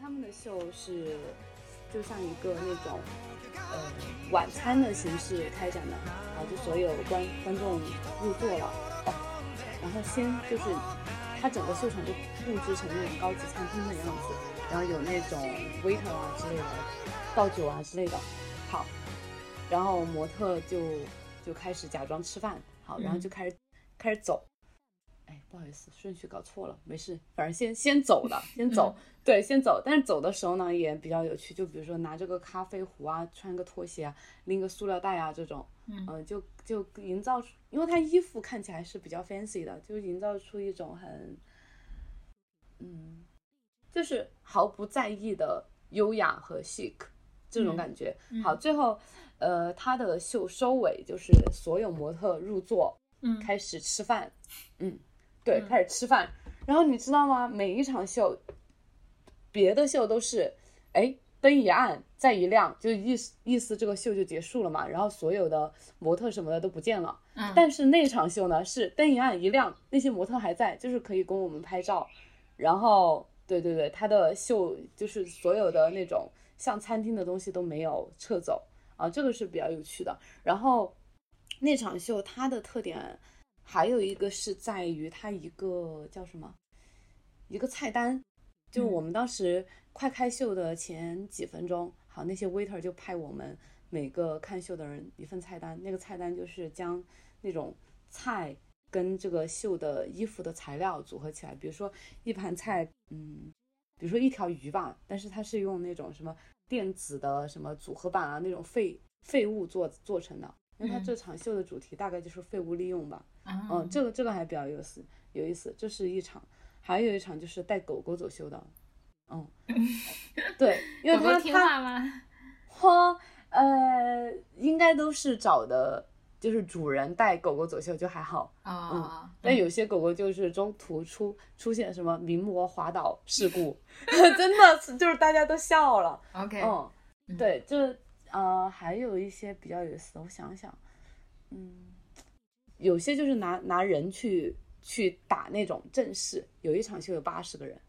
他们的秀是就像一个那种呃晚餐的形式开展的，啊，就所有观观众入座了，哦，然后先就是它整个秀场就布置成那种高级餐厅的样子，然后有那种 waiter 啊之类的倒酒啊之类的，好，然后模特就就开始假装吃饭，好，然后就开始、开始走。哎，不好意思，顺序搞错了，没事，反正先先走了，先走，对，先走。但是走的时候呢，也比较有趣，就比如说拿着个咖啡壶啊，穿个拖鞋啊，拎个塑料袋啊，这种，嗯、就就营造出，因为他衣服看起来是比较 fancy 的，就营造出一种很，嗯，就是毫不在意的优雅和 chic 这种感觉。好，最后，呃，他的秀收尾就是所有模特入座，嗯开始吃饭，嗯，对，开始吃饭。然后你知道吗？每一场秀，别的秀都是，哎，灯一暗，再一亮，就意思意思这个秀就结束了嘛。然后所有的模特什么的都不见了。嗯但是那场秀呢，是灯一暗一亮，那些模特还在，就是可以供我们拍照。然后，对对对，他的秀就是所有的那种像餐厅的东西都没有撤走啊，这个是比较有趣的。然后那场秀它的特点还有一个是在于它一个叫什么，一个菜单，就我们当时快开秀的前几分钟，好，那些 waiter 就派我们每个看秀的人一份菜单，那个菜单就是将那种菜跟这个秀的衣服的材料组合起来，比如说一盘菜，嗯，比如说一条鱼吧，但是它是用那种什么电子的什么组合板啊那种废废物做做成的，因为它嗯这场秀的主题大概就是废物利用吧。啊嗯，这个这个还比较有意思，有意思。这是一场，还有一场就是带狗狗走秀的，嗯，对，因为狗狗听他他话吗？花呃，应该都是找的，就是主人带狗狗走秀就还好，哦，但有些狗狗就是中途出出现什么名模滑倒事故，真的是就是大家都笑了。OK，嗯，嗯对，这呃还有一些比较有意思的，我想想，嗯，有些就是拿拿人去去打那种阵势，有一场秀有八十个人，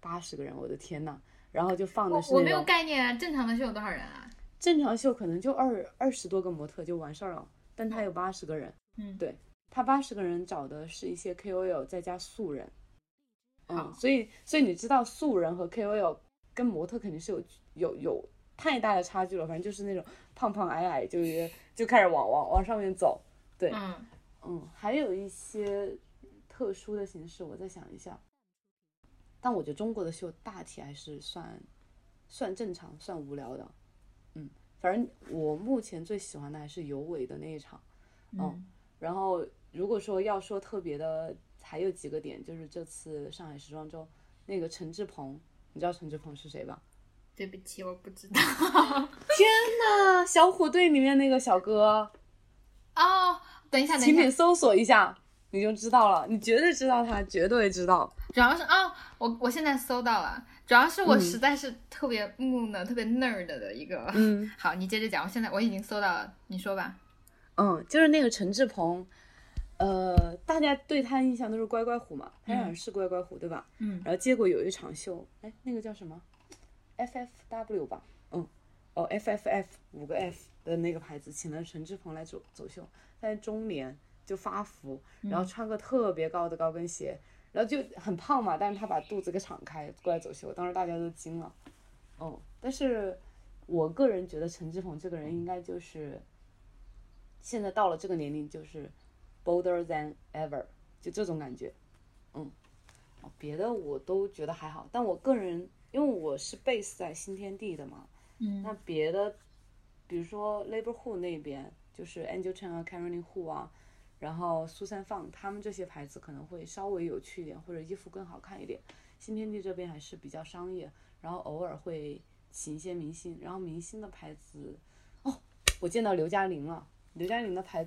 八十个人，我的天呐！然后就放的是我我没有概念啊，正常的秀有多少人啊？正常秀可能就二二十多个模特就完事儿了，但他有八十个人，嗯对他八十个人找的是一些 KOL 再加素人，嗯，所以所以你知道素人和 KOL 跟模特肯定是有有有太大的差距了，反正就是那种胖胖矮矮，就是就开始往往往上面走，对，嗯嗯，还有一些特殊的形式，我再想一下。但我觉得中国的秀大体还是算算正常、算无聊的。嗯，反正我目前最喜欢的还是尤伟的那一场。嗯然后如果说要说特别的，还有几个点，就是这次上海时装周那个陈志朋，你知道陈志朋是谁吧？对不起，我不知道。天呐小虎队里面那个小哥，哦，等一下，等一下，请你搜索一下，你就知道了，你绝对知道他，绝对知道。主要是哦，我我现在搜到了，主要是我嗯实在是特别木讷、特别 nerd 的一个。嗯。好，你接着讲，我现在我已经搜到了，你说吧。嗯，就是那个陈志朋，呃，大家对他印象都是乖乖虎嘛，他好像是乖乖虎对吧？嗯然后结果有一场秀，哎，那个叫什么？FFW 吧，嗯，哦，FFF 五个 F 的那个牌子，请了陈志朋来走走秀，他在中年就发福，然后穿个特别高的高跟鞋，然后就很胖嘛，但是他把肚子给敞开过来走秀，当时大家都惊了，哦，但是我个人觉得陈志朋这个人应该就是。现在到了这个年龄，就是 bolder than ever，就这种感觉。嗯，哦别的我都觉得还好，但我个人因为我是 base 在新天地的嘛，嗯那别的，比如说 Labor Who 那边，就是 Angel Chen 啊、Caroline Hu 啊，然后苏三放他们这些牌子可能会稍微有趣一点，或者衣服更好看一点。新天地这边还是比较商业，然后偶尔会请一些明星，然后明星的牌子，哦，我见到刘嘉玲了。刘嘉玲的牌，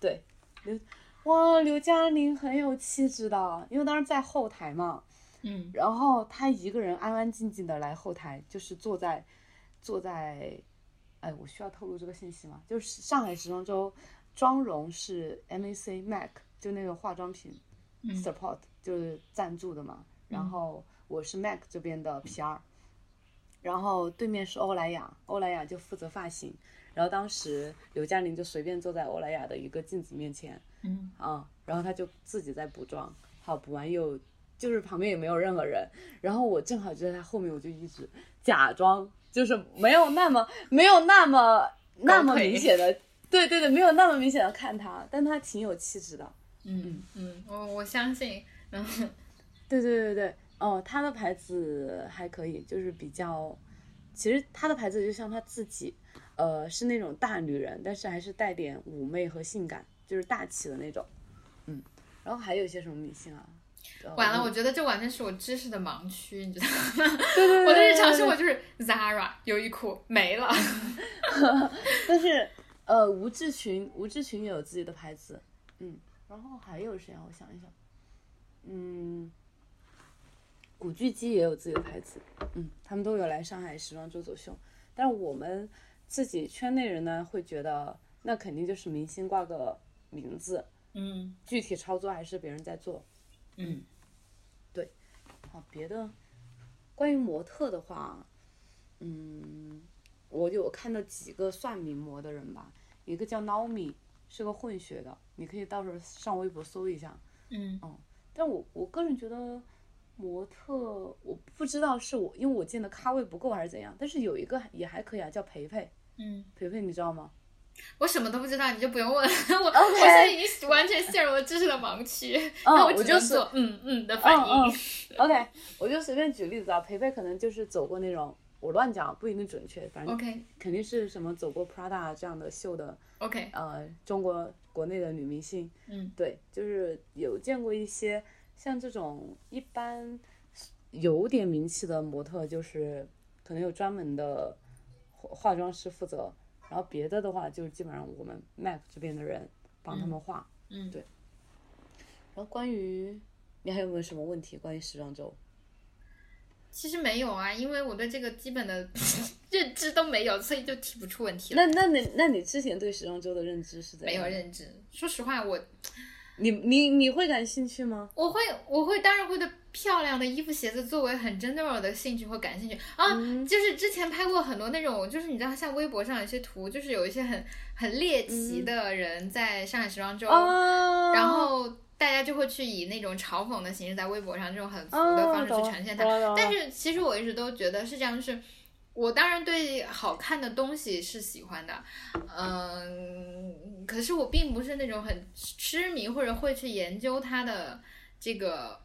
对，刘，哇，刘嘉玲很有气质的，因为当时在后台嘛，嗯。然后她一个人安安静静的来后台，就是坐在，坐在，哎，我需要透露这个信息吗？就是上海时装周妆容是 MAC MAC，就那个化妆品嗯。support 就是赞助的嘛，然后我是 MAC 这边的 PR，然后对面是欧莱雅，欧莱雅就负责发型。然后当时刘嘉玲就随便坐在欧莱雅的一个镜子面前，嗯。啊，然后她就自己在补妆，好补完又就是旁边也没有任何人，然后我正好就在他后面，我就一直假装就是没有那么没有那么那么明显的，对对对，没有那么明显的看他，但他挺有气质的。嗯嗯，我我相信，然后，对对对对，哦，他的牌子还可以，就是比较，其实他的牌子就像他自己，呃，是那种大女人，但是还是带点妩媚和性感，就是大气的那种。嗯，然后还有一些什么明星啊？呃完了，我觉得这完全是我知识的盲区，你知道吗？对对对，我的日常生活就是 Zara 优衣库没了。但是呃，吴志群，吴志群也有自己的牌子，嗯，然后还有谁啊？我想一想，嗯，古巨基也有自己的牌子，嗯，他们都有来上海时装周走秀，但是我们自己圈内人呢，会觉得那肯定就是明星挂个名字，嗯具体操作还是别人在做，嗯，对，好，别的关于模特的话，嗯，我有看到几个算名模的人吧，一个叫 Naomi，是个混血的，你可以到时候上微博搜一下。嗯但我我个人觉得模特，我不知道是我因为我见的咖位不够还是怎样，但是有一个也还可以啊，叫培培，嗯，培培你知道吗？我什么都不知道，你就不用问 我。我 OK 现在已经完全陷入了知识的盲区，嗯那只能我就是做嗯嗯的反应。OK，我就随便举例子啊，培培可能就是走过那种，我乱讲不一定准确，反正 OK 肯定是什么走过 Prada 这样的秀的，OK，呃，中国国内的女明星，嗯，对，就是有见过一些像这种一般有点名气的模特，就是可能有专门的化化妆师负责，然后别的的话就是基本上我们 Map 这边的人帮他们画，嗯对。然后关于你还有没有什么问题关于时装周？其实没有啊，因为我对这个基本的 认知都没有，所以就提不出问题了。那那你那你之前对时装周的认知是怎没样？有认知，说实话，我你你你会感兴趣吗？我会我会当然会对漂亮的衣服鞋子作为很 general 的兴趣或感兴趣。啊，嗯。就是之前拍过很多那种，就是你知道像微博上有些图，就是有一些很很猎奇的人在上海时装周，啊，然后大家就会去以那种嘲讽的形式在微博上这种很俗啊的方式去呈现它，但是其实我一直都觉得是这样，就是我当然对好看的东西是喜欢的，嗯，可是我并不是那种很痴迷或者会去研究它的这个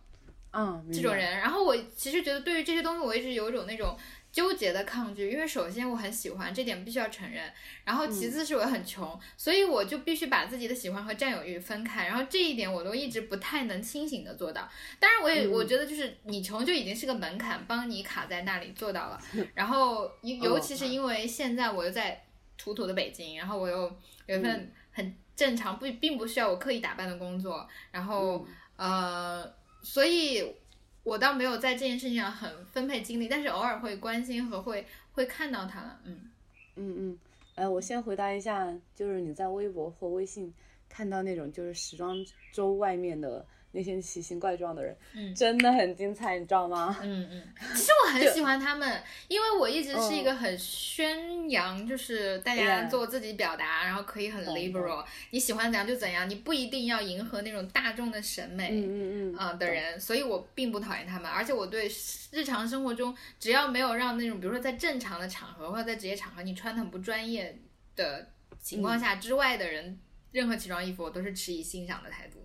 嗯，这种人。然后我其实觉得对于这些东西，我一直有一种那种纠结的抗拒，因为首先我很喜欢，这点必须要承认。然后其次是我很穷，所以我就必须把自己的喜欢和占有欲分开。然后这一点我都一直不太能清醒的做到。当然，我也、嗯我觉得就是你穷就已经是个门槛，帮你卡在那里做到了。然后尤尤其是因为现在我又在土土的北京，然后我又有一份很正常不并不需要我刻意打扮的工作，然后、呃，所以我倒没有在这件事情上很分配精力，但是偶尔会关心和会会看到他了，嗯。嗯嗯，呃，我先回答一下，就是你在微博或微信看到那种就是时装周外面的那些奇形怪状的人，嗯。真的很精彩，你知道吗？嗯嗯，其实我很喜欢他们，因为我一直是一个很宣扬，就是大家做自己表达，然后可以很 liberal，你喜欢怎样就怎样，你不一定要迎合那种大众的审美。嗯嗯嗯，啊、的人，所以我并不讨厌他们，而且我对日常生活中只要没有让那种，比如说在正常的场合或者在职业场合，你穿的很不专业的情况下之外的人，任何奇装异服我都是持以欣赏的态度。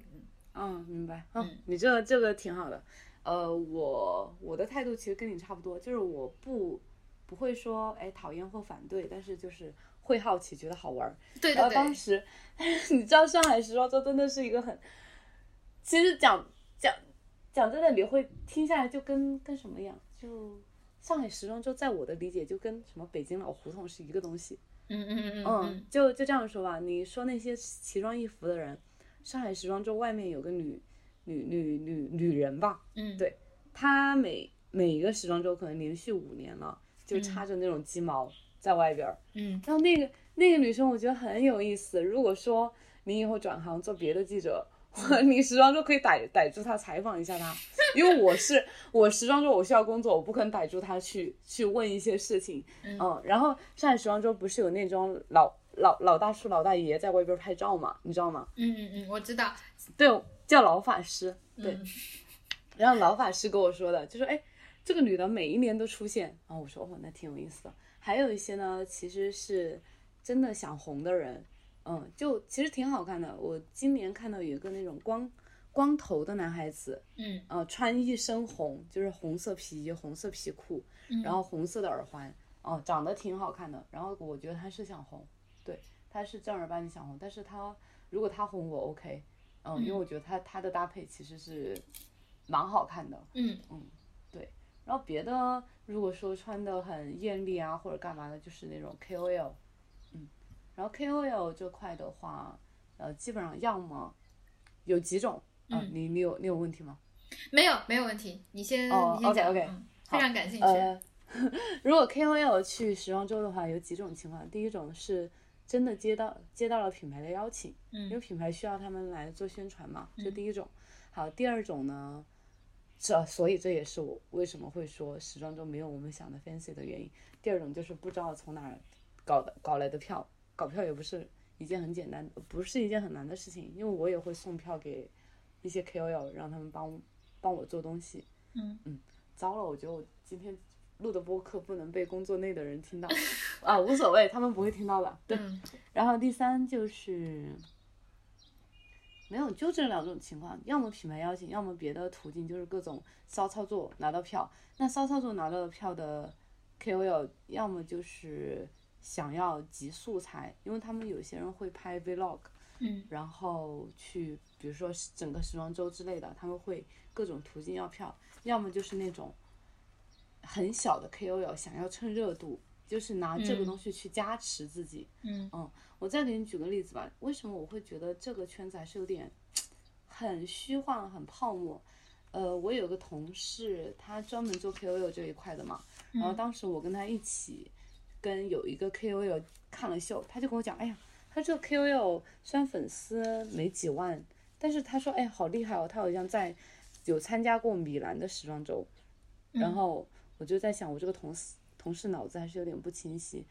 嗯嗯，明白。嗯，你这个这个挺好的。呃，我我的态度其实跟你差不多，就是我不不会说哎讨厌或反对，但是就是会好奇，觉得好玩儿。然后对对对，当时，你知道上海时装周真的是一个很，其实讲讲讲真的，你会听下来就跟跟什么样？就上海时装周，在我的理解就跟什么北京老胡同是一个东西。嗯嗯嗯嗯，就就这样说吧。你说那些奇装异服的人，上海时装周外面有个女女女女女人吧，嗯，对她每每一个时装周可能连续五年了，就插着那种鸡毛在外边儿。嗯然后那个那个女生，我觉得很有意思。如果说你以后转行做别的记者，你时装周可以逮逮住她采访一下她，因为我是我时装周我需要工作，我不可能逮住她去去问一些事情。嗯，然后上海时装周不是有那种老老老大叔老大爷在外边拍照嘛，你知道吗？嗯嗯嗯，我知道，对，叫老法师，对。然后老法师跟我说的，就说哎，这个女的每一年都出现啊，我说哦，那挺有意思的。还有一些呢，其实是真的想红的人。嗯，就其实挺好看的。我今年看到有一个那种光光头的男孩子，嗯，呃，穿一身红，就是红色皮衣、红色皮裤，然后红色的耳环，哦，长得挺好看的。然后我觉得他是想红，对，他是正儿八经想红。但是他如果他红，我 OK，嗯，因为我觉得他他的搭配其实是蛮好看的，嗯嗯，对。然后别的如果说穿的很艳丽啊或者干嘛的，就是那种 KOL 嗯。然后 KOL 这块的话，呃，基本上要么有几种，嗯，你你有你有问题吗？没有，没有问题，你先哦，OK OK，非常感兴趣。呃，如果 KOL 去时装周的话，有几种情况。第一种是真的接到接到了品牌的邀请，嗯，因为品牌需要他们来做宣传嘛，这第一种。好，第二种呢，这所以这也是我为什么会说时装周没有我们想的 fancy 的原因。第二种就是不知道从哪儿搞的搞来的票。搞票也不是一件很简单，不是一件很难的事情，因为我也会送票给一些 KOL，让他们帮帮我做东西。嗯嗯，糟了，我觉得我今天录的播客不能被工作内的人听到 啊，无所谓，他们不会听到的。对，然后第三就是没有，就这两种情况，要么品牌邀请，要么别的途径，就是各种骚操作拿到票。那骚操作拿到的票的 KOL，要么就是。想要集素材，因为他们有些人会拍 vlog，嗯，然后去，比如说整个时装周之类的，他们会各种途径要票，要么就是那种很小的 KOL 想要蹭热度，就是拿这个东西去加持自己，嗯嗯，我再给你举个例子吧，为什么我会觉得这个圈子还是有点很虚幻、很泡沫？呃，我有个同事，他专门做 KOL 这一块的嘛，然后当时我跟他一起。跟有一个 KOL 看了秀，他就跟我讲，哎呀，他这个 KOL 虽然粉丝没几万，但是他说，哎，好厉害哦，他好像在有参加过米兰的时装周。然后我就在想，我这个同事同事脑子还是有点不清晰，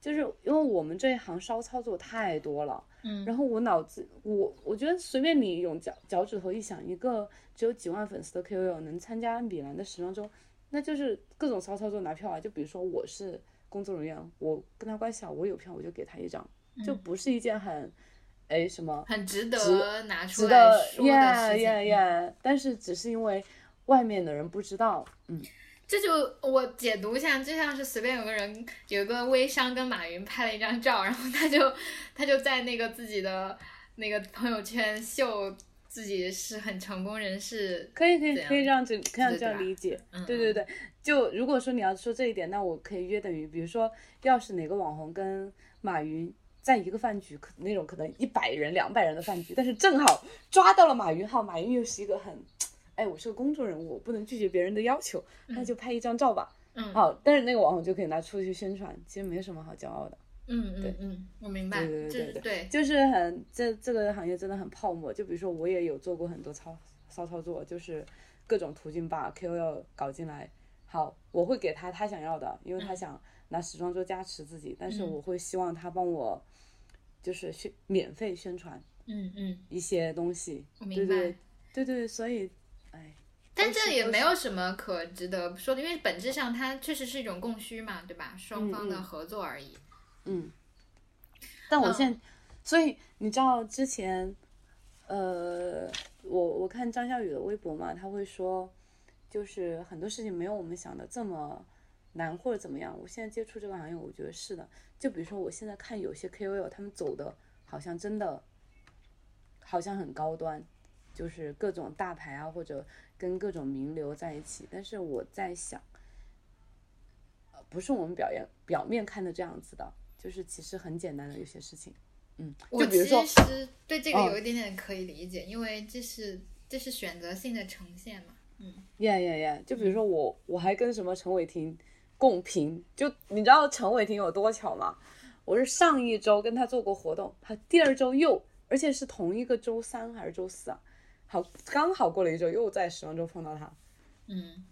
就是因为我们这一行骚操作太多了，嗯，然后我脑子我我觉得随便你用脚脚趾头一想，一个只有几万粉丝的 KOL 能参加米兰的时装周，那就是各种骚操作拿票啊，就比如说我是。工作人员，我跟他关系好，我有票我就给他一张，就不是一件很，哎什么很值得拿出来说的事情。但是只是因为外面的人不知道，嗯，这就我解读一下，就像是随便有个人有个微商跟马云拍了一张照，然后他就他就在那个自己的那个朋友圈秀自己是很成功人士，可以可以可以这样子可以这样理解，对对对。就如果说你要说这一点，那我可以约等于，比如说，要是哪个网红跟马云在一个饭局，可那种可能一百人、两百人的饭局，但是正好抓到了马云，号，马云又是一个很，哎，我是个公众人物，我不能拒绝别人的要求，那就拍一张照吧，嗯，好，但是那个网红就可以拿出去宣传，其实没什么好骄傲的，嗯嗯嗯，我明白，对对对对对，就是很这这个行业真的很泡沫，就比如说我也有做过很多操骚操作，就是各种途径把 KOL 搞进来。好，我会给他他想要的，因为他想拿时装周加持自己，但是我会希望他帮我，就是宣免费宣传，嗯嗯，一些东西，对对对对，所以，哎，但这也没有什么可值得说的，因为本质上它确实是一种供需嘛，对吧？双方的合作而已。嗯，但我现在，所以你知道之前，呃，我我看张小雨的微博嘛，他会说。就是很多事情没有我们想的这么难或者怎么样。我现在接触这个行业，我觉得是的。就比如说，我现在看有些 KOL，他们走的好像真的好像很高端，就是各种大牌啊，或者跟各种名流在一起。但是我在想，不是我们表演表面看的这样子的，就是其实很简单的有些事情。嗯，我其实对这个有一点点可以理解，因为这是这是选择性的呈现嘛。嗯，耶耶耶！就比如说我，我还跟什么陈伟霆共评，就你知道陈伟霆有多巧吗？我是上一周跟他做过活动，他第二周又，而且是同一个周三还是周四啊？好，刚好过了一周，又在时装周碰到他。嗯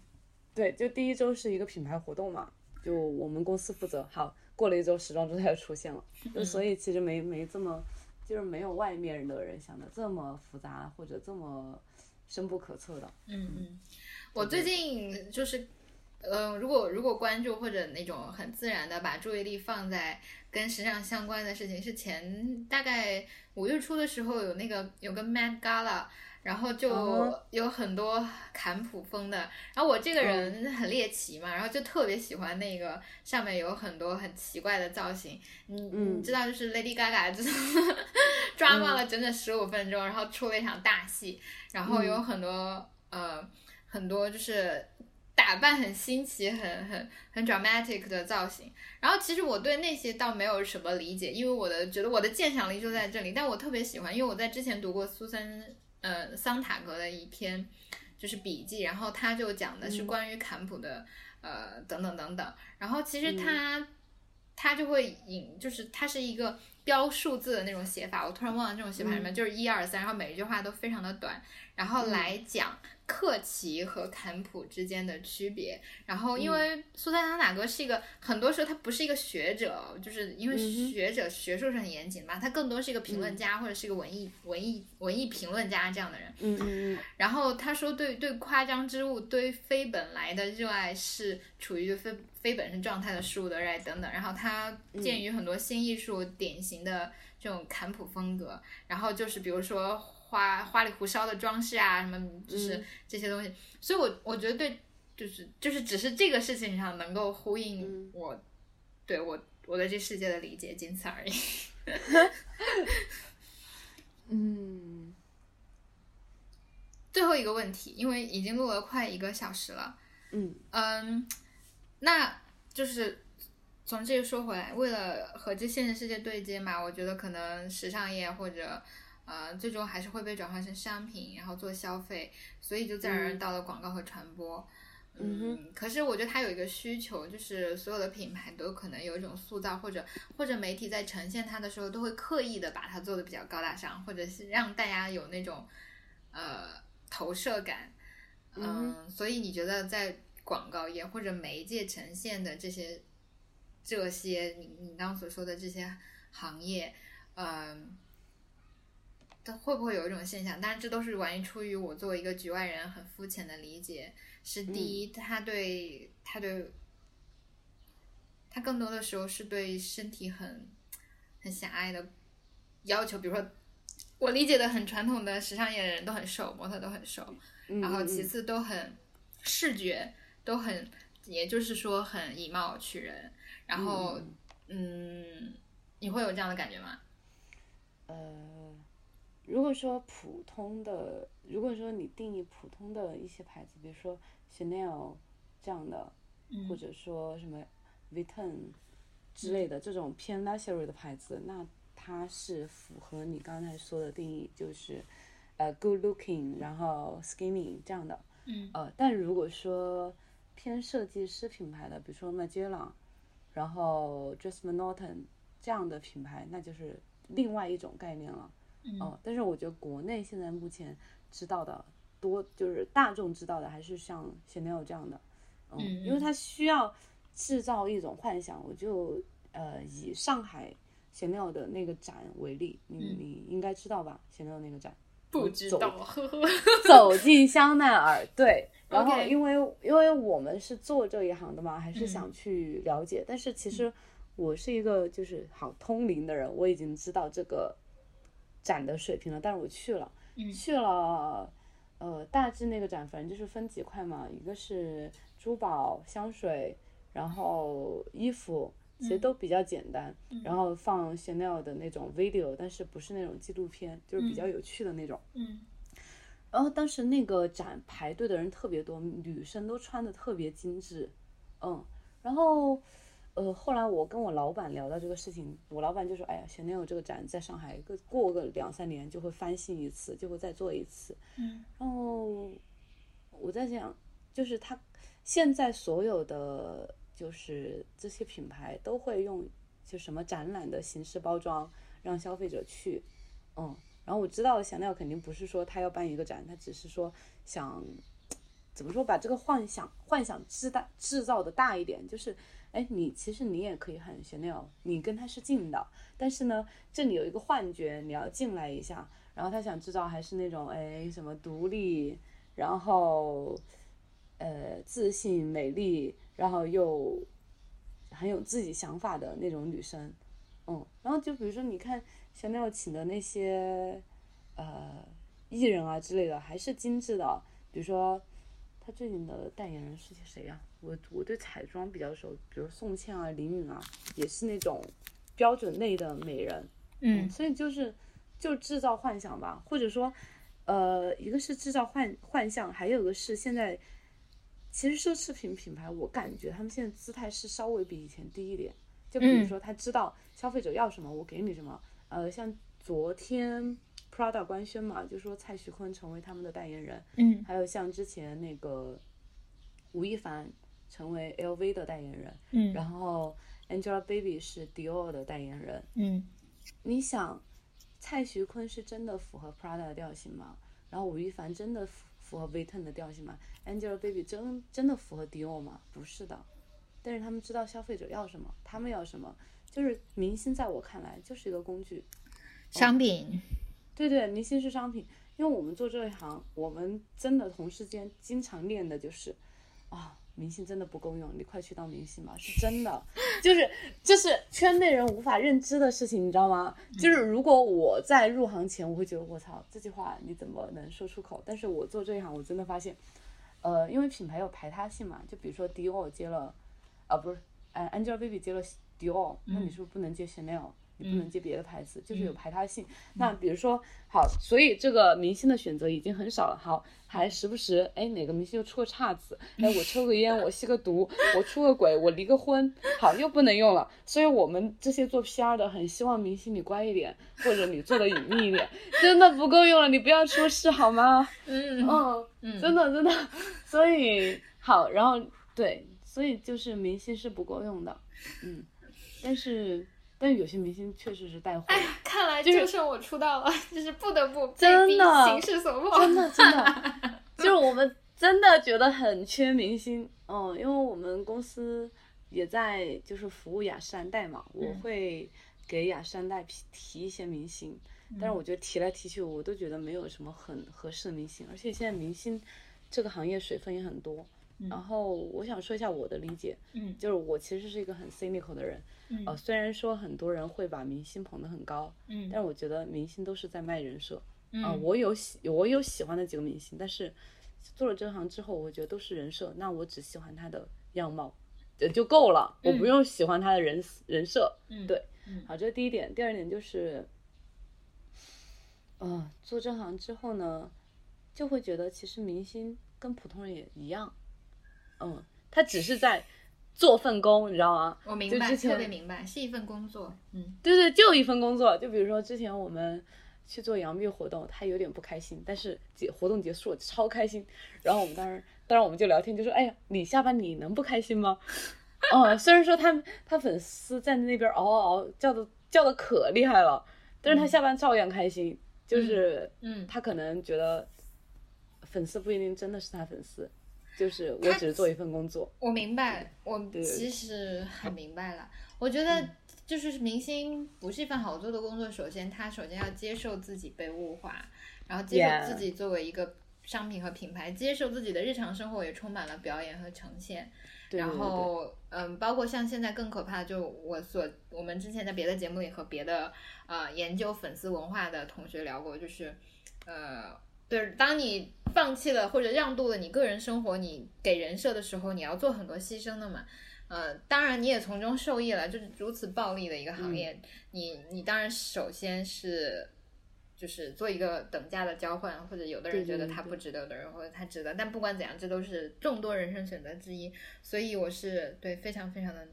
对，就第一周是一个品牌活动嘛，就我们公司负责。好，过了一周，时装周他就出现了，就所以其实没没这么，就是没有外面的人想的这么复杂或者这么深不可测的。嗯嗯，我最近就是。呃，如果如果关注或者那种很自然的把注意力放在跟时尚相关的事情，是前大概五月初的时候有那个有个 Met Gala，然后就哦。有很多坎普风的，然后我这个人很猎奇嘛，然后就特别喜欢那个上面有很多很奇怪的造型，你嗯你知道就是 Lady Gaga 就是 抓骂了整整十五分钟，然后出了一场大戏，然后有很多、呃很多就是。打扮很新奇、很很很 dramatic 的造型，然后其实我对那些倒没有什么理解，因为我的觉得我的鉴赏力就在这里，但我特别喜欢，因为我在之前读过苏珊呃桑塔格的一篇就是笔记，然后他就讲的是关于坎普的、呃等等等等，然后其实他、他就会引，就是他是一个标数字的那种写法，我突然忘了这种写法什么，就是一二三，然后每一句话都非常的短，然后来讲。克奇和坎普之间的区别，然后因为苏珊·桑塔格是一个，很多时候他不是一个学者，就是因为学者学术是很严谨嘛，他更多是一个评论家、或者是一个文艺文艺文艺评论家这样的人。嗯嗯嗯。然后他说对对夸张之物对非本来的热爱是处于非非本身状态的事物的热爱等等。然后他鉴于很多新艺术典型的这种坎普风格，然后就是比如说。花花里胡哨的装饰啊，什么就是这些东西，嗯、所以我我觉得对，就是就是只是这个事情上能够呼应我、嗯、对我我对这世界的理解，仅此而已。嗯，最后一个问题，因为已经录了快一个小时了，嗯。嗯，那就是从这个说回来，为了和这现实世界对接嘛，我觉得可能时尚业或者。呃，最终还是会被转化成商品，然后做消费，所以就自然而然到了广告和传播。嗯,嗯，可是我觉得它有一个需求，就是所有的品牌都可能有一种塑造，或者或者媒体在呈现它的时候，都会刻意的把它做的比较高大上，或者是让大家有那种呃投射感。嗯，嗯所以你觉得在广告业或者媒介呈现的这些这些你你刚刚所说的这些行业，嗯。会不会有一种现象？当然，这都是完全出于我作为一个局外人很肤浅的理解。是第一，他对他对，他更多的时候是对身体很很狭隘的要求。比如说，我理解的很传统的时尚业的人都很瘦，模特都很瘦，嗯、然后其次都很视觉，都很，也就是说很以貌取人。然后，嗯，你会有这样的感觉吗？呃。如果说普通的，如果说你定义普通的一些牌子，比如说 Chanel 这样的，嗯、或者说什么 Vuitton 之类的这种偏 luxury 的牌子，那它是符合你刚才说的定义，就是呃 good looking，然后 skinny 这样的。嗯。呃，但如果说偏设计师品牌的，比如说 Magellan，然后 Dresses Norton 这样的品牌，那就是另外一种概念了。哦、呃，但是我觉得国内现在目前知道的多，就是大众知道的还是像 Chanel 这样的，嗯，嗯因为它需要制造一种幻想。我就呃以上海 Chanel 的那个展为例，你你应该知道吧？Chanel 那个展，不知道，呵呵。走进香奈儿，对，然后因为因为我们是做这一行的嘛，还是想去了解。但是其实我是一个就是好通灵的人，我已经知道这个。展的水平了，但是我去了，嗯、去了，呃，大致那个展，反正就是分几块嘛，一个是珠宝、香水，然后衣服，其实都比较简单，嗯、然后放 Chanel 的那种 video，但是不是那种纪录片，就是比较有趣的那种。嗯。然后当时那个展排队的人特别多，女生都穿的特别精致，嗯，然后。呃，后来我跟我老板聊到这个事情，我老板就说：“哎呀，Chanel 这个展在上海，过过个两三年就会翻新一次，就会再做一次。”嗯，然后我在想，就是他现在所有的就是这些品牌都会用就什么展览的形式包装，让消费者去，嗯，然后我知道香奈儿肯定不是说他要办一个展，他只是说想怎么说把这个幻想幻想制大制造的大一点，就是哎你其实你也可以很香奈儿，你跟他是近的，但是呢这里有一个幻觉，你要进来一下，然后他想制造还是那种哎什么独立，然后呃自信美丽，然后又很有自己想法的那种女生，嗯，然后就比如说你看。香奈儿请的那些呃艺人啊之类的，还是精致的。比如说，他最近的代言人是谁呀？我我对彩妆比较熟，比如宋茜啊、林允啊，也是那种标准类的美人。嗯，所以就是就制造幻想吧，或者说，呃，一个是制造幻幻象，还有一个是现在其实奢侈品品牌，我感觉他们现在姿态是稍微比以前低一点。就比如说，他知道消费者要什么，我给你什么。呃，像昨天 Prada 官宣嘛，就说蔡徐坤成为他们的代言人，嗯，还有像之前那个吴亦凡成为 LV 的代言人，嗯，然后 Angelababy 是 Dior 的代言人，嗯，你想蔡徐坤是真的符合 Prada 的调性吗？然后吴亦凡真的符符合 Vuitton 的调性吗？Angelababy 真真的符合 Dior 吗？不是的，但是他们知道消费者要什么，他们要什么。就是明星，在我看来就是一个工具，商品。对对，明星是商品。因为我们做这一行，我们真的同事间经常练的就是，啊，明星真的不够用，你快去当明星吧，是真的。就是就是圈内人无法认知的事情，你知道吗？就是如果我在入行前，我会觉得我操，这句话你怎么能说出口？但是我做这一行，我真的发现，呃，因为品牌有排他性嘛，就比如说迪奥接了，啊，不是，呃，Angelababy 接了。迪奥，那你是不是不能接 Chanel？你不能接别的牌子，就是有排他性。那比如说，好，所以这个明星的选择已经很少了。好，还时不时，哎，哪个明星又出个岔子？哎，我抽个烟，我吸个毒，我出个轨，我离个婚，好，又不能用了。所以我们这些做 PR 的，很希望明星你乖一点，或者你做的隐秘一点，真的不够用了，你不要出事好吗？嗯嗯，真的真的。所以好，然后对，所以就是明星是不够用的，嗯。但是，但是有些明星确实是带货。哎呀，看来就剩我出道了，就是不得不真的形势所迫。真的 真的，就是我们真的觉得很缺明星。嗯，因为我们公司也在就是服务雅诗兰黛嘛，我会给雅诗兰黛提提一些明星，但是我觉得提来提去，我都觉得没有什么很合适的明星，而且现在明星这个行业水分也很多。然后我想说一下我的理解，嗯，就是我其实是一个很 cynical 的人，嗯，呃，虽然说很多人会把明星捧得很高，嗯，但是我觉得明星都是在卖人设，嗯，我有喜我有喜欢的几个明星，但是做了这行之后，我觉得都是人设，那我只喜欢他的样貌，呃就够了，我不用喜欢他的人人设，嗯，对，好，这是第一点，第二点就是，呃，做这行之后呢，就会觉得其实明星跟普通人也一样。嗯，他只是在做份工，你知道吗？我明白，特别明白，是一份工作。嗯，对对，就一份工作。就比如说之前我们去做杨幂活动，他有点不开心，但是结活动结束了，超开心。然后我们当时，当时我们就聊天，就说：“哎呀，你下班你能不开心吗？” 哦，虽然说他他粉丝在那边嗷嗷嗷叫的叫的可厉害了，但是他下班照样开心。就是，嗯，他可能觉得粉丝不一定真的是他粉丝。就是我只是做一份工作，我明白，我其实很明白了。我觉得就是明星不是一份好做的工作。首先，他首先要接受自己被物化，然后接受自己作为一个商品和品牌，接受自己的日常生活也充满了表演和呈现。然后，嗯，包括像现在更可怕的，就我所我们之前在别的节目里和别的呃研究粉丝文化的同学聊过，就是呃。对，当你放弃了或者让渡了你个人生活，你给人设的时候，你要做很多牺牲的嘛。呃，当然你也从中受益了，就是如此暴利的一个行业，你你当然首先是就是做一个等价的交换，或者有的人觉得他不值得，有的人或者他值得，但不管怎样，这都是众多人生选择之一。所以我是对非常非常的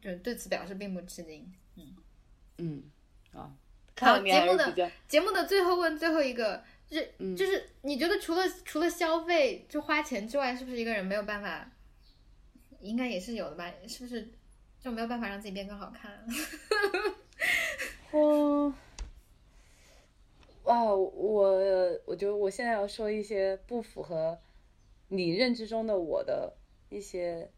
就对此表示并不吃惊。嗯嗯啊，好，节目的节目的最后问最后一个。就就是你觉得除了除了消费就花钱之外，是不是一个人没有办法？应该也是有的吧？是不是就没有办法让自己变更好看？我哇，我我觉得我现在要说一些不符合你认知中的我的一些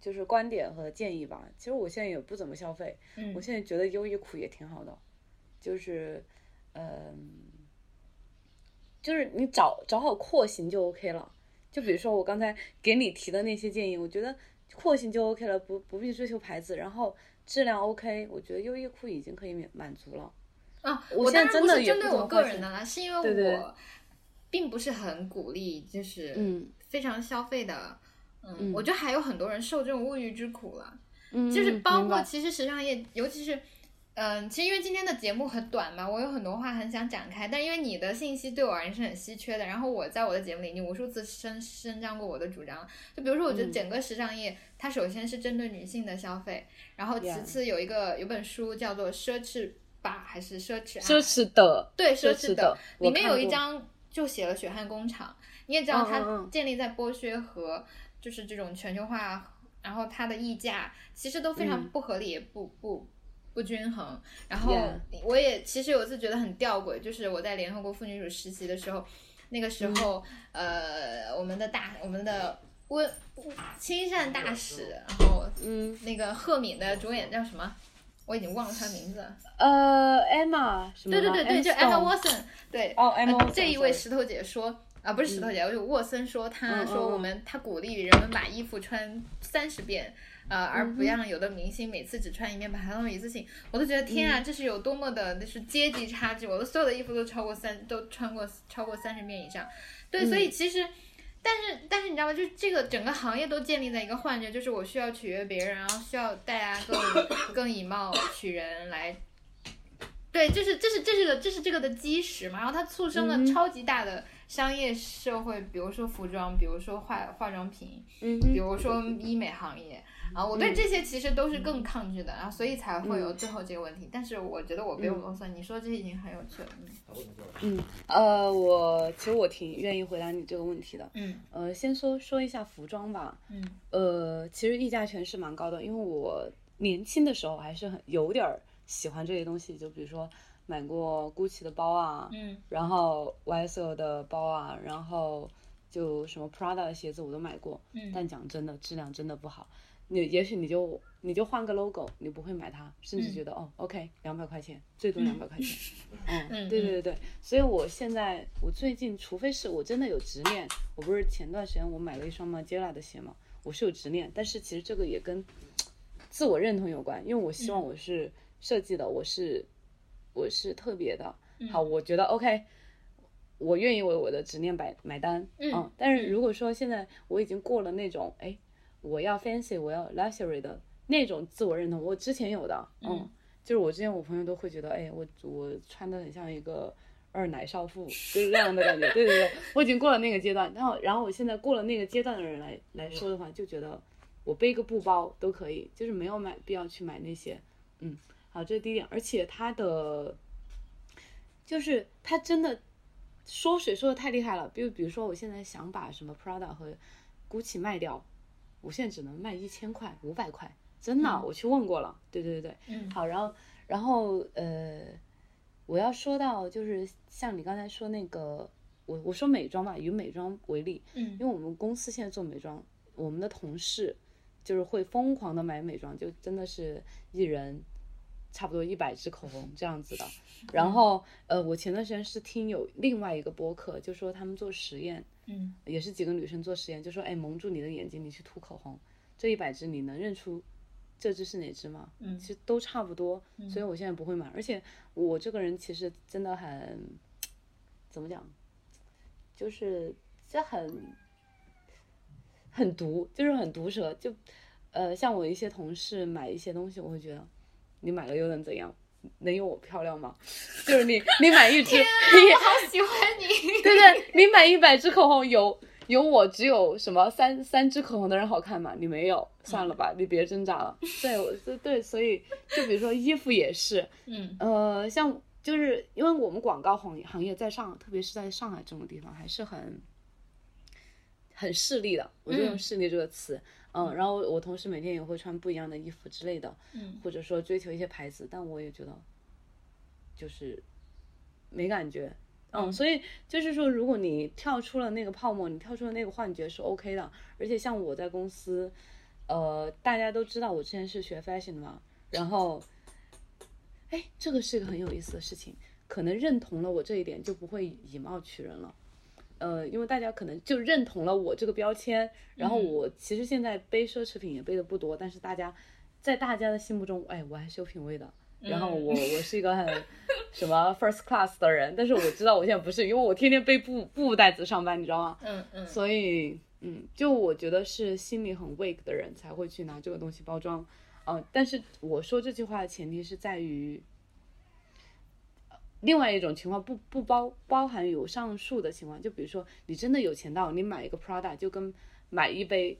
就是观点和建议吧。其实我现在也不怎么消费，嗯我现在觉得优衣库也挺好的，就是嗯、就是你找找好廓形就 OK 了。就比如说我刚才给你提的那些建议，我觉得廓形就 OK 了，不不必追求牌子，然后质量 OK，我觉得优衣库已经可以满满足了。啊，我现在真的针对我个人的啦，是因为对对我并不是很鼓励，就是嗯非常消费的。嗯，嗯我觉得还有很多人受这种物欲之苦了。嗯，就是包括其实时尚业，尤其是，嗯，其实因为今天的节目很短嘛，我有很多话很想展开，但因为你的信息对我而言是很稀缺的，然后我在我的节目里已经无数次伸伸张过我的主张，就比如说，我觉得嗯。整个时尚业，它首先是针对女性的消费，然后其次有一个有本书叫做《奢侈吧》还是奢侈爱奢侈的，对奢侈的侈的，里面有一我看过章就写了血汗工厂，你也知道它建立在剥削和就是这种全球化，然后它的溢价其实都非常嗯。不合理，也不不不均衡。然后我也其实有一次觉得很吊诡，就是我在联合国妇女署实习的时候，那个时候、呃我们的大我们的温亲善大使，然后嗯那个赫敏的主演叫什么？我已经忘了他名字了。呃，Emma 什么？对对对对，就 Emma Watson，对，哦，Emma 呃这一位石头姐说啊，不是石头姐，我就沃森说，他说我们他鼓励人们把衣服穿三十遍。呃，而嗯不让有的明星每次只穿一面，把它弄一次性，我都觉得天嗯啊，这是有多么的，就是阶级差距。我的所有的衣服都超过三，都穿过超过三十面以上。对，所以其实，但是但是你知道吗？就是这个整个行业都建立在一个幻觉，就是我需要取悦别人，然后需要大家更更以貌取人来对，就是这是这是个这是这个的基石嘛，然后它促生了嗯超级大的商业社会，比如说服装，比如说化化妆品，嗯比如说医美行业啊，我对这些其实都是更抗拒的，然后所以才会有嗯最后这个问题。但是我觉得我别有用算，你说这些已经很有趣了，嗯嗯，呃，我其实我挺愿意回答你这个问题的。嗯呃，先说说一下服装吧。嗯呃，其实溢价权是蛮高的，因为我年轻的时候还是很有点儿喜欢这些东西，就比如说买过 GUCCI 的包啊，嗯然后 YSL 的包啊，然后就什么 Prada 的鞋子我都买过，嗯但讲真的，质量真的不好。你也许你就你就换个 logo，你不会买它，甚至嗯觉得、哦，OK，两百块钱，最多两百块钱。嗯，嗯对对对对，所以我现在我最近，除非是我真的有执念，我不是前段时间我买了一双 Margiela 的鞋嘛，我是有执念，但是其实这个也跟自我认同有关，因为我希望我是设计的，我是我是特别的。好，我觉得 OK，我愿意为我的执念买买单。嗯但是如果说现在我已经过了那种哎，我要 fancy，我要 luxury 的那种自我认同，我之前有的，嗯，就是我之前我朋友都会觉得，哎，我我穿的很像一个。二奶少妇就是这样的感觉，对对对，我已经过了那个阶段，然后然后我现在过了那个阶段的人来来说的话，就觉得我背个布包都可以，就是没有买必要去买那些，嗯，好，这是第一点，而且它的就是它真的缩水缩的太厉害了，比如比如说我现在想把什么 Prada 和 GUCCI 卖掉，我现在只能卖一千块、五百块，真的，我去问过了，对对对对，嗯。好，然后然后呃，我要说到就是像你刚才说那个，我我说美妆吧，以美妆为例，嗯。因为我们公司现在做美妆，我们的同事就是会疯狂的买美妆，就真的是一人差不多一百支口红这样子的。然后呃，我前段时间是听有另外一个播客，就说他们做实验，嗯也是几个女生做实验，就说哎蒙住你的眼睛，你去涂口红，这一百支你能认出这支是哪支吗？嗯其实都差不多，所以我现在不会买。而且我这个人其实真的很怎么讲，就是这很很毒，就是很毒舌。就呃，像我一些同事买一些东西，我会觉得你买了又能怎样？能有我漂亮吗？就是你你买一支，我好喜欢你，对对，你买一百支口红有有我只有什么三三支口红的人好看吗？你没有，算了吧，你别挣扎了。对，我对对，所以就比如说衣服也是，嗯呃，像就是因为我们广告行行业在上，特别是在上海这种地方，还是很很势利的。我就用嗯势利这个词，嗯，然后我同事每天也会穿不一样的衣服之类的，嗯或者说追求一些牌子，但我也觉得就是没感觉。嗯，所以就是说，如果你跳出了那个泡沫，你跳出了那个幻觉是 OK 的。而且像我在公司，呃，大家都知道我之前是学 fashion 的嘛，然后，哎，这个是一个很有意思的事情，可能认同了我这一点，就不会以貌取人了。呃，因为大家可能就认同了我这个标签，然后我其实现在背奢侈品也背的不多，但是大家在大家的心目中，哎，我还是有品位的。然后我我是一个很什么 first class 的人，但是我知道我现在不是，因为我天天背布布袋子上班，你知道吗？嗯嗯。所以嗯，就我觉得是心里很 weak 的人才会去拿这个东西包装，嗯。但是我说这句话的前提是在于，另外一种情况不不包包含有上述的情况，就比如说你真的有钱到你买一个 Prada 就跟买一杯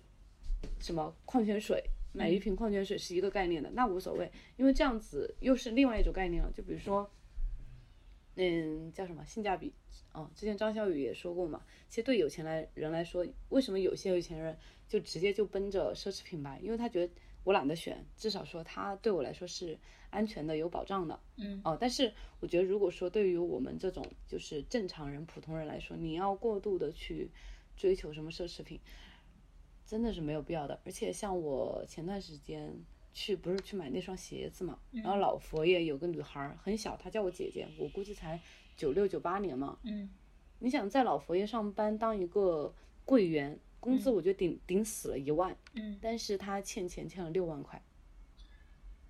什么矿泉水。买一瓶矿泉水是一个概念的，那无所谓，因为这样子又是另外一种概念了。就比如说，嗯，叫什么性价比？哦，之前张小雨也说过嘛。其实对有钱来人来说，为什么有些有钱人就直接就奔着奢侈品牌？因为他觉得我懒得选，至少说他对我来说是安全的、有保障的。嗯。哦，但是我觉得，如果说对于我们这种就是正常人、普通人来说，你要过度的去追求什么奢侈品？真的是没有必要的，而且像我前段时间去不是去买那双鞋子嘛，然后老佛爷有个女孩很小，她叫我姐姐，我估计才九六九八年嘛。嗯，你想在老佛爷上班当一个柜员，工资我觉得顶顶死了一万。嗯，但是他欠钱欠了六万块。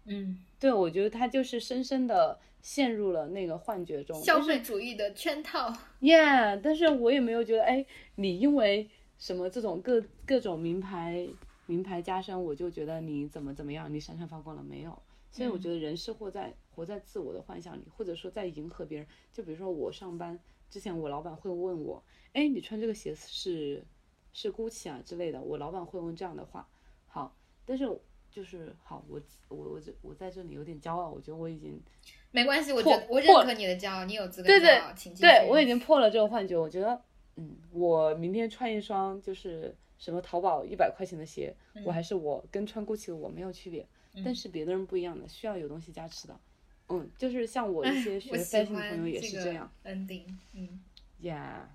嗯，对，我觉得他就是深深的陷入了那个幻觉中，消费主义的圈套。Yeah，但是我也没有觉得，哎，你因为。什么这种各各种名牌名牌加身，我就觉得你怎么怎么样，你闪闪发光了没有？所以我觉得人是活在活在自我的幻想里，或者说在迎合别人。就比如说我上班之前，我老板会问我，哎，你穿这个鞋子是是 GUCCI 啊之类的，我老板会问这样的话。好，但是就是好，我我我这我在这里有点骄傲，我觉得我已经没关系，我觉得我认可你的骄傲，你有资格骄傲，请继续。对我已经破了这个幻觉，我觉得。嗯，我明天穿一双就是什么淘宝一百块钱的鞋，我还是我跟穿 GUCCI 我没有区别，但是别的人不一样的，需要有东西加持的。嗯，就是像我一些学 fashion 的朋友也是这样。ending，嗯，Yeah。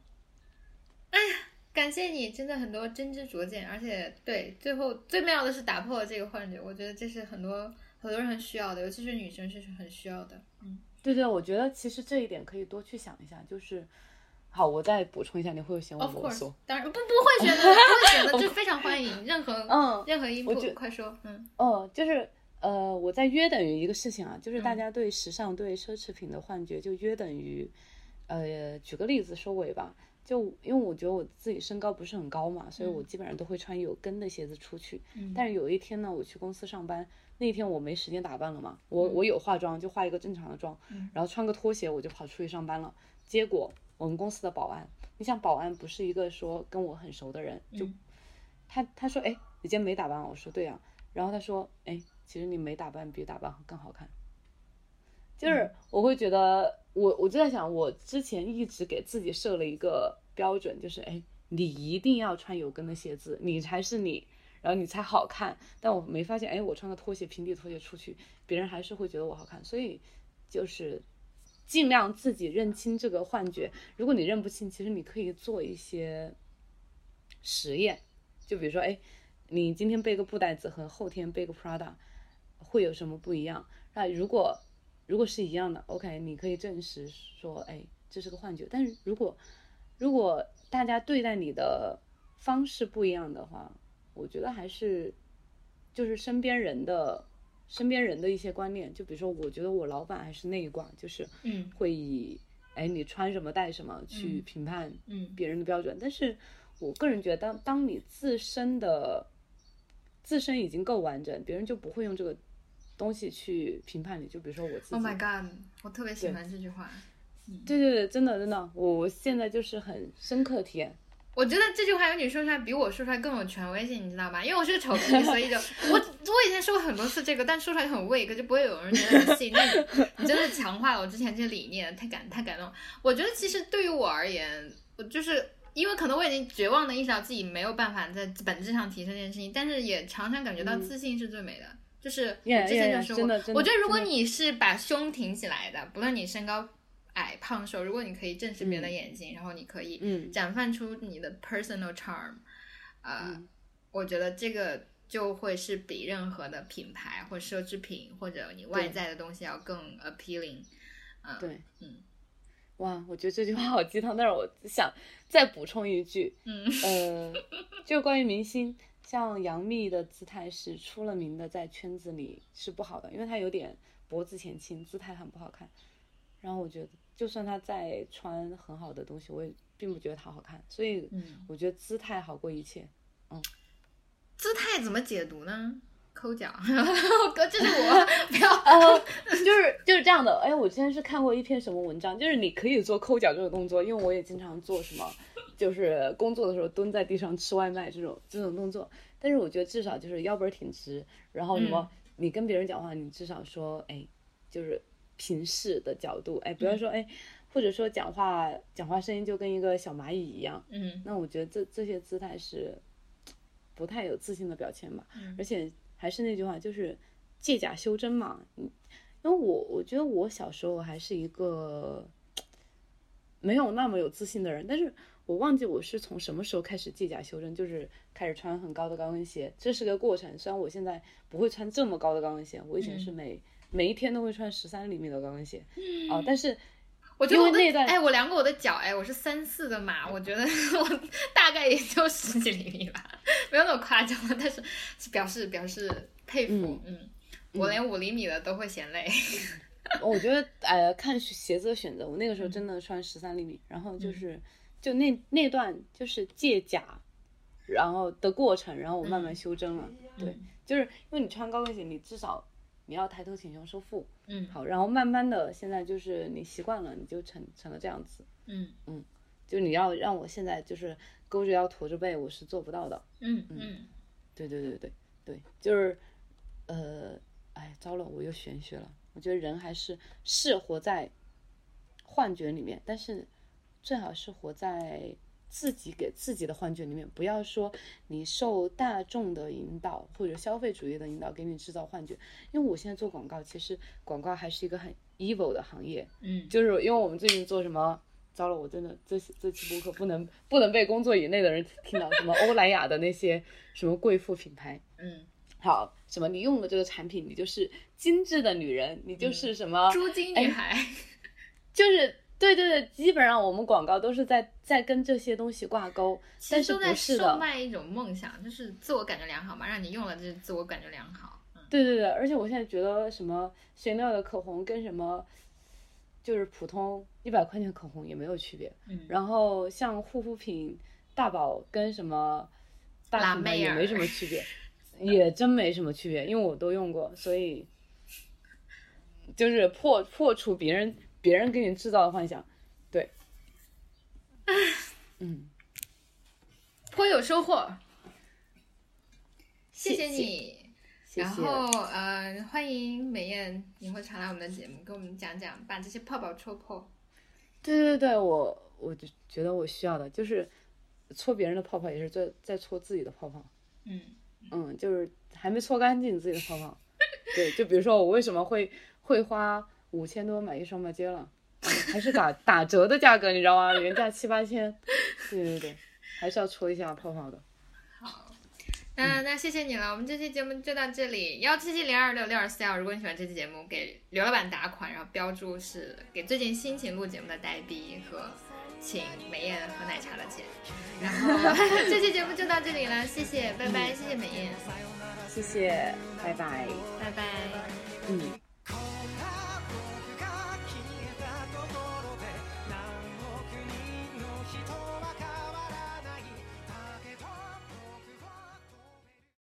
哎呀，感谢你，真的很多真知灼见，而且对，最后最妙的是打破了这个幻觉，我觉得这是很多很多人很需要的，尤其是女生是很需要的。嗯，对对，我觉得其实这一点可以多去想一下，就是。好，我再补充一下，你会有嫌我啰嗦？当然不不会觉得，不会觉得，就非常欢迎任何嗯任何音步，快说嗯哦，就是呃，我在约等于一个事情啊，就是大家对时尚、对奢侈品的幻觉，就约等于呃，举个例子收尾吧。就因为我觉得我自己身高不是很高嘛，所以我基本上都会穿有跟的鞋子出去。但是有一天呢，我去公司上班，那天我没时间打扮了嘛，我我有化妆，就化一个正常的妆，然后穿个拖鞋我就跑出去上班了，结果。我们公司的保安，你想保安不是一个说跟我很熟的人，就他他说哎，你今天没打扮，我说对啊，然后他说哎，其实你没打扮比打扮更好看，就是我会觉得我我就在想，我之前一直给自己设了一个标准，就是哎，你一定要穿有跟的鞋子，你才是你，然后你才好看，但我没发现哎，我穿个拖鞋平底拖鞋出去，别人还是会觉得我好看，所以就是。尽量自己认清这个幻觉。如果你认不清，其实你可以做一些实验，就比如说，哎，你今天背个布袋子和后天背个 Prada 会有什么不一样？那如果如果是一样的，OK，你可以证实说，哎，这是个幻觉。但是如果如果大家对待你的方式不一样的话，我觉得还是就是身边人的。身边人的一些观念，就比如说，我觉得我老板还是那一挂，就是嗯，会以哎你穿什么戴什么去评判嗯别人的标准。但是我个人觉得，当当你自身的自身已经够完整，别人就不会用这个东西去评判你。就比如说我自己。Oh my god！我特别喜欢这句话。对对对，真的真的，我我现在就是很深刻体验。我觉得这句话有你说出来比我说出来更有权威性，你知道吧？因为我是个丑逼，所以就 我我以前说过很多次这个，但说出来很 weak，就不会有人觉得很信。那你真的强化了我之前这些理念，太感太感动。我觉得其实对于我而言，我就是因为可能我已经绝望的意识到自己没有办法在本质上提升这件事情，但是也常常感觉到自信是最美的。就是之前就说过，我觉得如果你是把胸挺起来的，不论你身高。矮胖瘦，如果你可以正视别人的眼睛，然后你可以嗯。展现出你的 personal charm，呃，嗯。我觉得这个就会是比任何的品牌或奢侈品或者你外在的东西要更 appealing。嗯，对，嗯。哇，我觉得这句话好鸡汤，但是我想再补充一句，嗯呃，就关于明星，像杨幂的姿态是出了名的，在圈子里是不好的，因为她有点脖子前倾，姿态很不好看。然后我觉得，就算她再穿很好的东西，我也并不觉得她好看。所以嗯，我觉得姿态好过一切。嗯姿态怎么解读呢？抠脚，哥，这是我不要。呃，就是就是这样的。哎，我之前是看过一篇什么文章，就是你可以做抠脚这个动作，因为我也经常做什么，就是工作的时候蹲在地上吃外卖这种这种动作。但是我觉得至少就是腰板挺直，然后什么，你跟别人讲话，你至少说，哎，就是平视的角度，哎，不要说哎，或者说讲话讲话声音就跟一个小蚂蚁一样。嗯那我觉得这这些姿态是不太有自信的表现吧，嗯而且还是那句话，就是借假修真嘛。嗯因为我我觉得我小时候还是一个没有那么有自信的人，但是我忘记我是从什么时候开始借假修真，就是开始穿很高的高跟鞋，这是个过程。虽然我现在不会穿这么高的高跟鞋，我以前是每、每一天都会穿十三厘米的高跟鞋，啊、但是我觉得我的哎，我量过我的脚，哎，我是三四的码，我觉得 我大概也就十几厘米吧，没有那么夸张，但是是表示表示佩服，嗯，我连五厘米的都会嫌累，我觉得呃，看鞋子的选择，我那个时候真的穿十三厘米，然后就是就那那段就是借假，然后的过程，然后我慢慢修正了。对，就是因为你穿高跟鞋，你至少你要抬头挺胸收腹，嗯好，然后慢慢的现在就是你习惯了，你就成成了这样子。嗯嗯就你要让我现在就是勾着腰驼着背，我是做不到的。嗯嗯，对对对对对，就是，呃，哎，糟了，我又玄学了。我觉得人还是是活在幻觉里面，但是最好是活在自己给自己的幻觉里面，不要说你受大众的引导或者消费主义的引导给你制造幻觉。因为我现在做广告，其实广告还是一个很 evil 的行业，嗯。就是因为我们最近做什么。糟了，我真的这这期播客不能不能被工作以内的人听到什么 欧莱雅的那些什么贵妇品牌，嗯，好，什么你用了这个产品，你就是精致的女人，你就是什么，猪精女孩，就是对对对，基本上我们广告都是在在跟这些东西挂钩，但是其实都在售不是的，卖一种梦想，就是自我感觉良好嘛，让你用了就是自我感觉良好，嗯。对对对，而且我现在觉得什么 Chanel 的口红跟什么就是普通一百块钱的口红也没有区别，嗯。然后像护肤品大宝跟什么大拉品牌也没什么区别，也真没什么区别，因为我都用过，所以就是破破除别人别人给你制造的幻想，对，嗯，颇有收获，谢谢谢你。然谢然。后呃，欢迎美艳你会常来我们的节目，跟我们讲讲把这些泡泡戳破。对对对，我我就觉得我需要的就是戳别人的泡泡，也是在在戳自己的泡泡。嗯嗯，就是还没搓干净自己的泡泡。对，就比如说我为什么会会花五千多买一双吧街了，嗯还是打打折的价格，你知道吗？原价七八千。对对对，还是要戳一下泡泡的。好，那那谢谢你了，我们这期节目就到这里。幺七七零二六六二四幺，如果你喜欢这期节目，给刘老板打款，然后标注是给最近辛勤录节目的呆逼和请美艳喝奶茶的钱。然后 这期节目就到这里了，谢谢，拜拜，谢谢美艳，谢谢，拜拜。拜拜。嗯。